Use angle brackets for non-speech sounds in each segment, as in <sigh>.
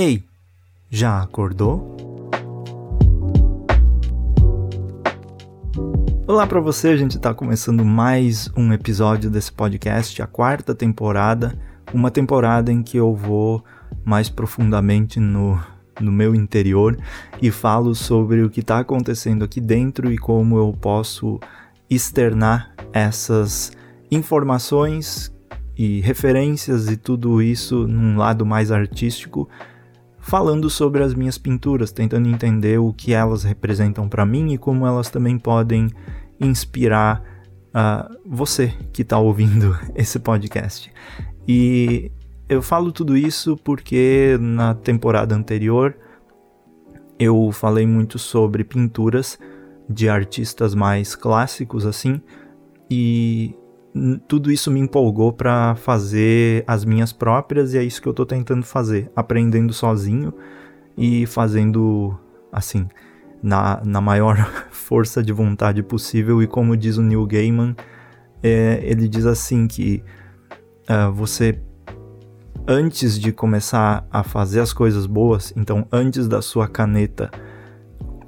Ei, já acordou? Olá para você, a gente está começando mais um episódio desse podcast, a quarta temporada, uma temporada em que eu vou mais profundamente no, no meu interior e falo sobre o que está acontecendo aqui dentro e como eu posso externar essas informações e referências e tudo isso num lado mais artístico, falando sobre as minhas pinturas, tentando entender o que elas representam para mim e como elas também podem inspirar uh, você que está ouvindo <laughs> esse podcast. E eu falo tudo isso porque na temporada anterior eu falei muito sobre pinturas de artistas mais clássicos assim e tudo isso me empolgou para fazer as minhas próprias e é isso que eu tô tentando fazer, aprendendo sozinho e fazendo assim, na, na maior <laughs> força de vontade possível. E como diz o Neil Gaiman, é, ele diz assim que uh, você antes de começar a fazer as coisas boas, então antes da sua caneta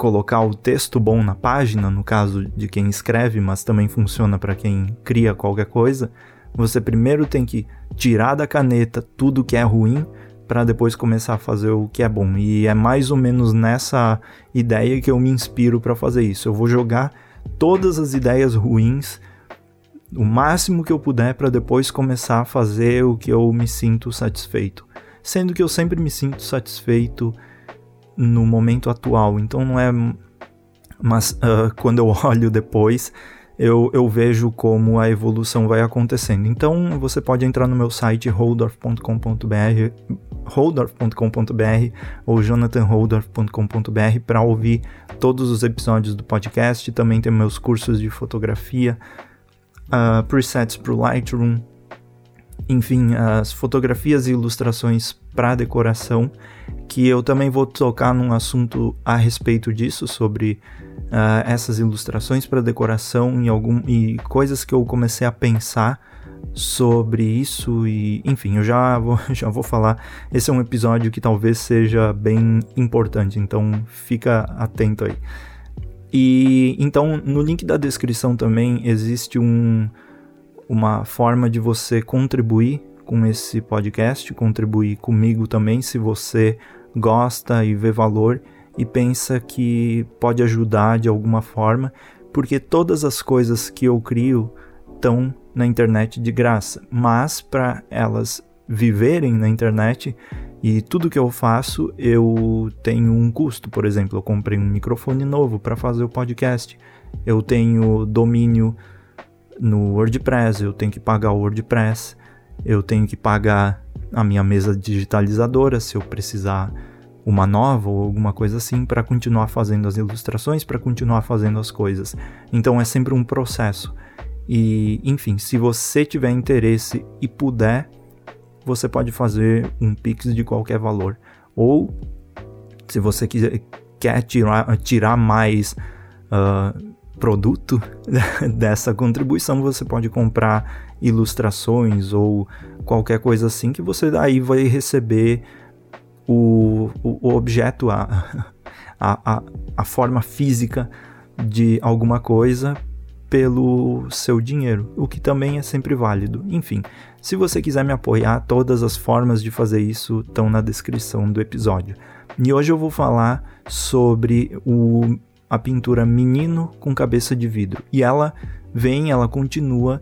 colocar o texto bom na página, no caso de quem escreve, mas também funciona para quem cria qualquer coisa, você primeiro tem que tirar da caneta tudo que é ruim para depois começar a fazer o que é bom. E é mais ou menos nessa ideia que eu me inspiro para fazer isso. Eu vou jogar todas as ideias ruins o máximo que eu puder para depois começar a fazer o que eu me sinto satisfeito. Sendo que eu sempre me sinto satisfeito no momento atual. Então não é. Mas uh, <laughs> quando eu olho depois, eu, eu vejo como a evolução vai acontecendo. Então você pode entrar no meu site holdorf.com.br holdorf.com.br ou jonathanholdorf.com.br para ouvir todos os episódios do podcast. Também tem meus cursos de fotografia, uh, presets para o Lightroom, enfim, as fotografias e ilustrações para decoração, que eu também vou tocar num assunto a respeito disso, sobre uh, essas ilustrações para decoração e, algum, e coisas que eu comecei a pensar sobre isso e enfim eu já vou, <laughs> já vou falar. Esse é um episódio que talvez seja bem importante então fica atento aí. E então no link da descrição também existe um uma forma de você contribuir com esse podcast, contribuir comigo também se você gosta e vê valor e pensa que pode ajudar de alguma forma, porque todas as coisas que eu crio estão na internet de graça, mas para elas viverem na internet e tudo que eu faço eu tenho um custo. Por exemplo, eu comprei um microfone novo para fazer o podcast, eu tenho domínio no WordPress, eu tenho que pagar o WordPress, eu tenho que pagar a minha mesa digitalizadora se eu precisar uma nova ou alguma coisa assim para continuar fazendo as ilustrações, para continuar fazendo as coisas. Então é sempre um processo. E, enfim, se você tiver interesse e puder, você pode fazer um Pix de qualquer valor. Ou, se você quiser, quer tirar, tirar mais uh, produto <laughs> dessa contribuição, você pode comprar ilustrações ou qualquer coisa assim que você daí vai receber o, o, objeto, <laughs> a, a, a forma física de alguma coisa pelo seu dinheiro, o que também é sempre válido. Enfim, se você quiser me apoiar, todas as formas de fazer isso estão na descrição do episódio. E hoje eu vou falar sobre o a pintura Menino com Cabeça de Vidro. E ela vem, ela continua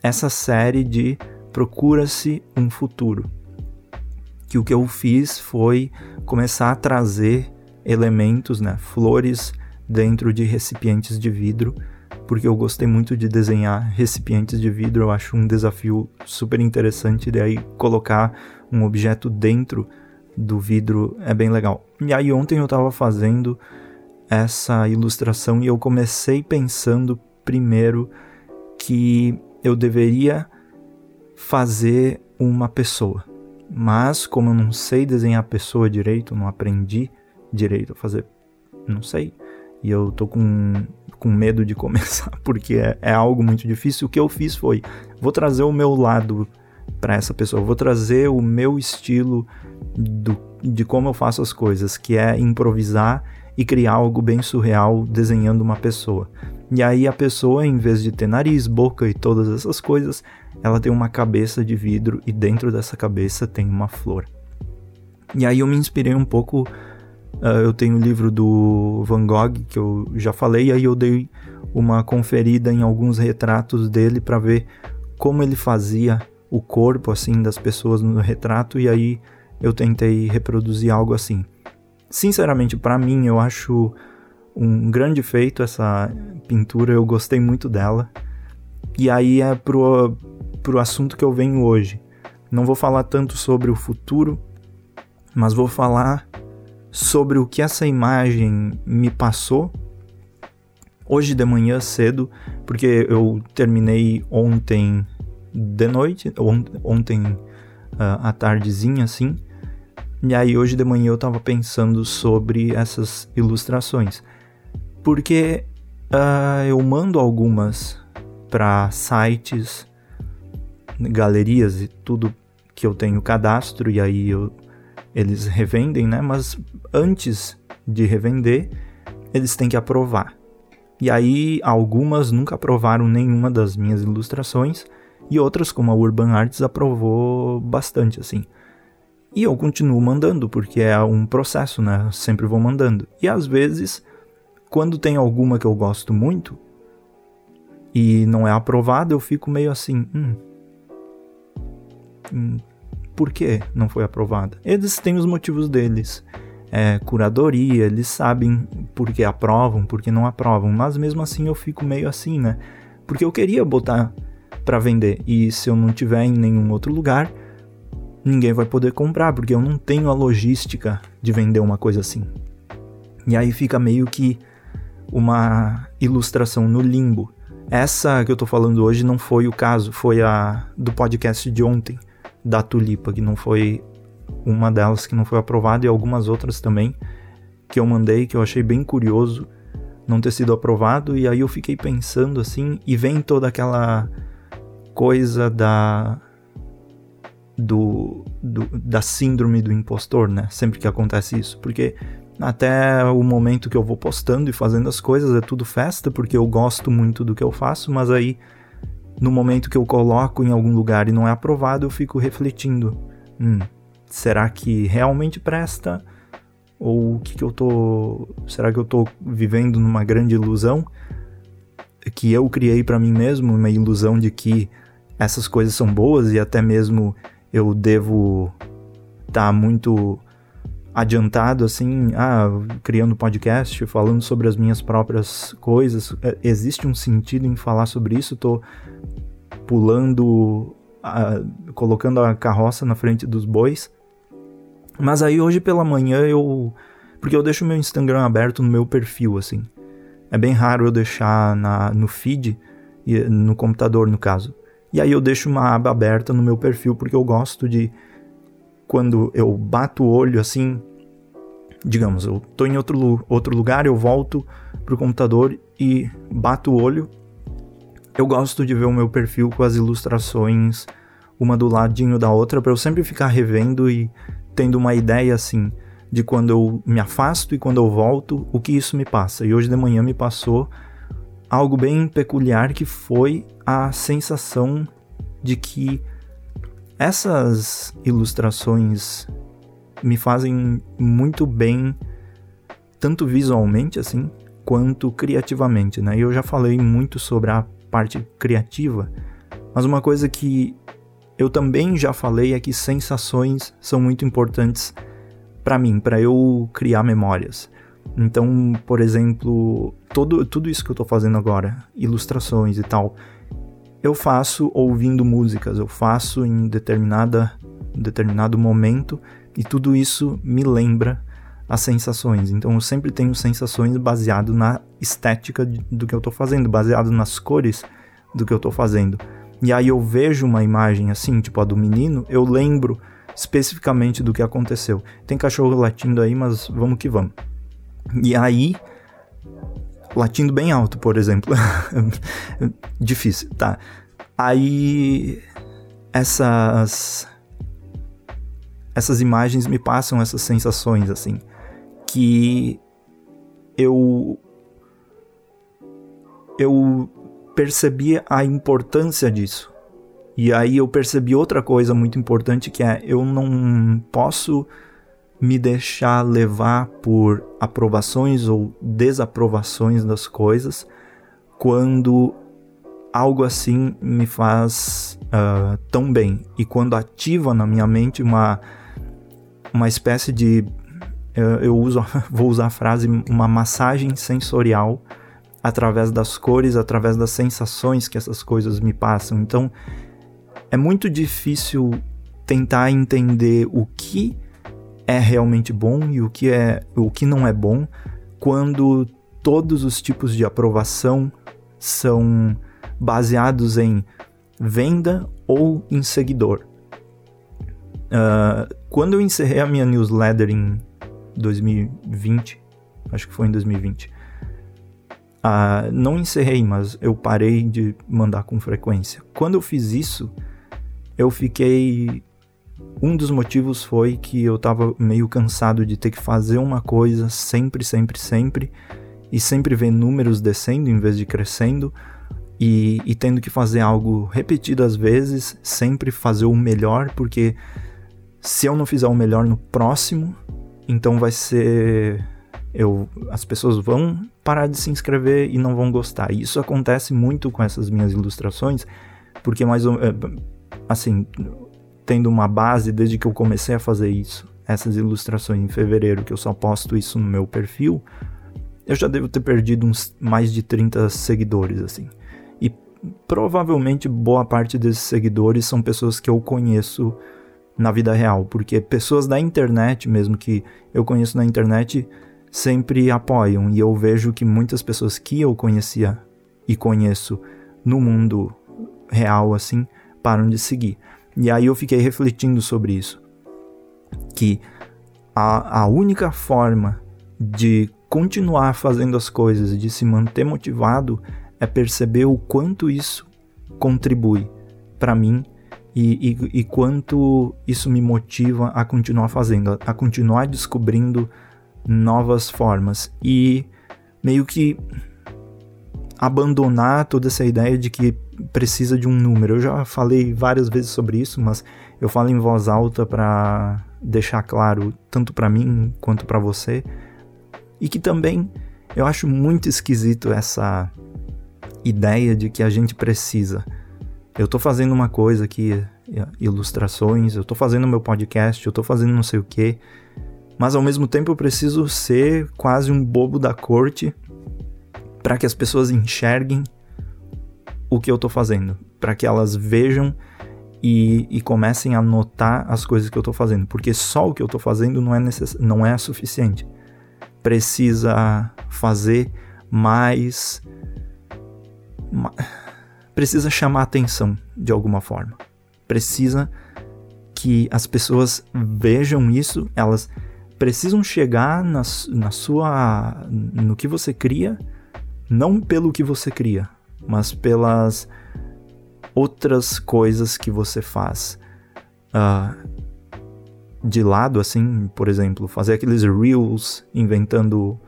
essa série de Procura-se um Futuro. Que o que eu fiz foi começar a trazer elementos, né, flores dentro de recipientes de vidro, porque eu gostei muito de desenhar recipientes de vidro, eu acho um desafio super interessante, daí colocar um objeto dentro do vidro é bem legal. E aí ontem eu estava fazendo essa ilustração e eu comecei pensando primeiro que eu deveria fazer uma pessoa. Mas como eu não sei desenhar pessoa direito, não aprendi direito a fazer, não sei. E eu tô com, com medo de <laughs> começar porque é, é algo muito difícil. O que eu fiz foi, vou trazer o meu lado para essa pessoa. Vou trazer o meu estilo do, de como eu faço as coisas, que é improvisar e criar algo bem surreal desenhando uma pessoa. E aí a pessoa, em vez de ter nariz, boca e todas essas coisas, ela tem uma cabeça de vidro e dentro dessa cabeça tem uma flor. E aí eu me inspirei um pouco. Uh, eu tenho o livro do Van Gogh que eu já falei, e aí eu dei uma conferida em alguns retratos dele para ver como ele fazia o corpo assim das pessoas no retrato e aí eu tentei reproduzir algo assim. Sinceramente, para mim, eu acho um grande feito essa pintura, eu gostei muito dela. E aí é pro, pro assunto que eu venho hoje. Não vou falar tanto sobre o futuro, mas vou falar sobre o que essa imagem me passou hoje de manhã cedo, porque eu terminei ontem de noite, ontem uh, à tardezinha assim. E aí hoje de manhã eu tava pensando sobre essas ilustrações. Porque uh, eu mando algumas para sites, galerias e tudo que eu tenho cadastro e aí eu, eles revendem, né? Mas antes de revender, eles têm que aprovar. E aí algumas nunca aprovaram nenhuma das minhas ilustrações e outras, como a Urban Arts, aprovou bastante, assim. E eu continuo mandando, porque é um processo, né? Sempre vou mandando. E às vezes, quando tem alguma que eu gosto muito e não é aprovada, eu fico meio assim, hum, hum por que não foi aprovada? Eles têm os motivos deles. É, curadoria, eles sabem por que aprovam, por que não aprovam, mas mesmo assim eu fico meio assim, né? Porque eu queria botar para vender. E se eu não tiver em nenhum outro lugar, ninguém vai poder comprar, porque eu não tenho a logística de vender uma coisa assim. E aí fica meio que uma ilustração no limbo. Essa que eu tô falando hoje não foi o caso, foi a do podcast de ontem, da Tulipa, que não foi uma delas que não foi aprovada e algumas outras também que eu mandei que eu achei bem curioso não ter sido aprovado e aí eu fiquei pensando assim e vem toda aquela coisa da do, do, da síndrome do impostor, né? Sempre que acontece isso, porque até o momento que eu vou postando e fazendo as coisas é tudo festa, porque eu gosto muito do que eu faço, mas aí no momento que eu coloco em algum lugar e não é aprovado, eu fico refletindo: hum, será que realmente presta? Ou o que, que eu tô. Será que eu tô vivendo numa grande ilusão que eu criei para mim mesmo? Uma ilusão de que essas coisas são boas e até mesmo eu devo estar tá muito adiantado assim, ah, criando podcast, falando sobre as minhas próprias coisas. É, existe um sentido em falar sobre isso? Tô pulando, colocando a carroça na frente dos bois. Mas aí hoje pela manhã eu porque eu deixo meu Instagram aberto no meu perfil assim. É bem raro eu deixar na, no feed no computador no caso. E aí eu deixo uma aba aberta no meu perfil porque eu gosto de quando eu bato o olho assim, digamos, eu tô em outro, outro lugar, eu volto pro computador e bato o olho. Eu gosto de ver o meu perfil com as ilustrações uma do ladinho da outra para eu sempre ficar revendo e tendo uma ideia assim de quando eu me afasto e quando eu volto, o que isso me passa. E hoje de manhã me passou algo bem peculiar que foi a sensação de que essas ilustrações me fazem muito bem, tanto visualmente assim, quanto criativamente, né? Eu já falei muito sobre a parte criativa, mas uma coisa que eu também já falei é que sensações são muito importantes para mim, para eu criar memórias. Então, por exemplo, todo, tudo isso que eu estou fazendo agora, ilustrações e tal, eu faço ouvindo músicas, eu faço em determinada, determinado momento e tudo isso me lembra as sensações. Então eu sempre tenho sensações baseado na estética do que eu estou fazendo, baseado nas cores do que eu estou fazendo. E aí eu vejo uma imagem assim, tipo a do menino, eu lembro especificamente do que aconteceu. Tem cachorro latindo aí, mas vamos que vamos. E aí, latindo bem alto, por exemplo. <laughs> Difícil, tá. Aí essas essas imagens me passam essas sensações assim que eu eu percebi a importância disso. E aí eu percebi outra coisa muito importante que é eu não posso me deixar levar por aprovações ou desaprovações das coisas quando algo assim me faz uh, tão bem e quando ativa na minha mente uma uma espécie de eu, eu uso <laughs> vou usar a frase uma massagem sensorial através das cores, através das sensações que essas coisas me passam. Então, é muito difícil tentar entender o que é realmente bom e o que é o que não é bom quando todos os tipos de aprovação são baseados em venda ou em seguidor. Uh, quando eu encerrei a minha newsletter em 2020, acho que foi em 2020, Uh, não encerrei, mas eu parei de mandar com frequência. Quando eu fiz isso, eu fiquei. Um dos motivos foi que eu tava meio cansado de ter que fazer uma coisa sempre, sempre, sempre, e sempre ver números descendo em vez de crescendo, e, e tendo que fazer algo repetidas vezes, sempre fazer o melhor, porque se eu não fizer o melhor no próximo, então vai ser eu, as pessoas vão parar de se inscrever e não vão gostar. E isso acontece muito com essas minhas ilustrações, porque mais ou, é, assim, tendo uma base desde que eu comecei a fazer isso, essas ilustrações em fevereiro, que eu só posto isso no meu perfil, eu já devo ter perdido uns mais de 30 seguidores, assim. E provavelmente boa parte desses seguidores são pessoas que eu conheço na vida real, porque pessoas da internet mesmo que eu conheço na internet sempre apoiam. E eu vejo que muitas pessoas que eu conhecia e conheço no mundo real, assim, param de seguir. E aí eu fiquei refletindo sobre isso. Que a, a única forma de continuar fazendo as coisas de se manter motivado é perceber o quanto isso contribui para mim e, e, e, quanto isso me motiva a continuar fazendo, a continuar descobrindo novas formas e meio que abandonar toda essa ideia de que precisa de um número. Eu já falei várias vezes sobre isso, mas eu falo em voz alta para deixar claro tanto para mim quanto para você e que também eu acho muito esquisito essa ideia de que a gente precisa. Eu tô fazendo uma coisa aqui, ilustrações, eu tô fazendo meu podcast, eu tô fazendo não sei o que, mas ao mesmo tempo eu preciso ser quase um bobo da corte para que as pessoas enxerguem o que eu tô fazendo, para que elas vejam e, e, comecem a notar as coisas que eu tô fazendo, porque só o que eu tô fazendo não é, necess... não é suficiente. Precisa fazer mais. Precisa chamar atenção de alguma forma. Precisa que as pessoas vejam isso, elas precisam chegar na, na sua no que você cria, não pelo que você cria, mas pelas outras coisas que você faz. Uh, de lado, assim, por exemplo, fazer aqueles reels inventando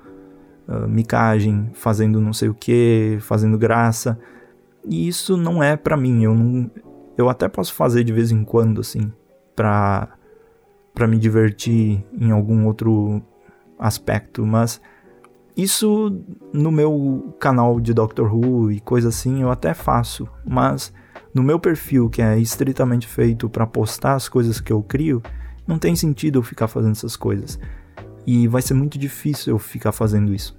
uh, micagem, fazendo não sei o que, fazendo graça. E isso não é para mim. Eu, não, eu até posso fazer de vez em quando, assim, pra para me divertir em algum outro aspecto, mas isso no meu canal de Doctor Who e coisa assim eu até faço, mas no meu perfil que é estritamente feito para postar as coisas que eu crio, não tem sentido eu ficar fazendo essas coisas. E vai ser muito difícil eu ficar fazendo isso.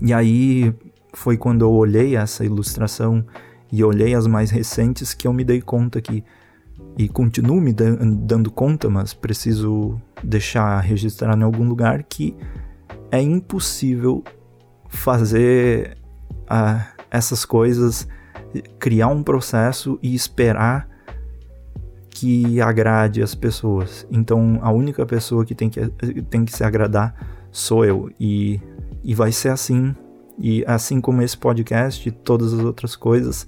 E aí foi quando eu olhei essa ilustração e olhei as mais recentes que eu me dei conta que e continuo me dando conta, mas preciso deixar registrado em algum lugar que é impossível fazer uh, essas coisas, criar um processo e esperar que agrade as pessoas. Então a única pessoa que tem que, tem que se agradar sou eu. E, e vai ser assim. E assim como esse podcast e todas as outras coisas,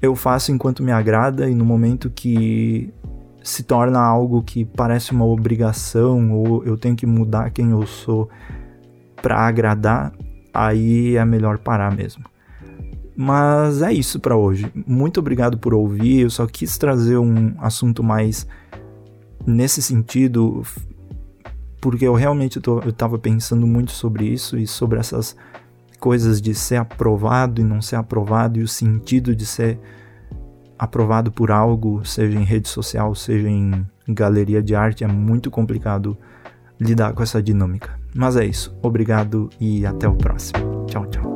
eu faço enquanto me agrada e no momento que se torna algo que parece uma obrigação ou eu tenho que mudar quem eu sou para agradar, aí é melhor parar mesmo. Mas é isso para hoje. Muito obrigado por ouvir. Eu só quis trazer um assunto mais nesse sentido, porque eu realmente tô, eu tava pensando muito sobre isso e sobre essas coisas de ser aprovado e não ser aprovado e o sentido de ser aprovado por algo, seja em rede social, seja em galeria de arte, é muito complicado lidar com essa dinâmica. Mas é isso. Obrigado e até o próximo. Tchau, tchau.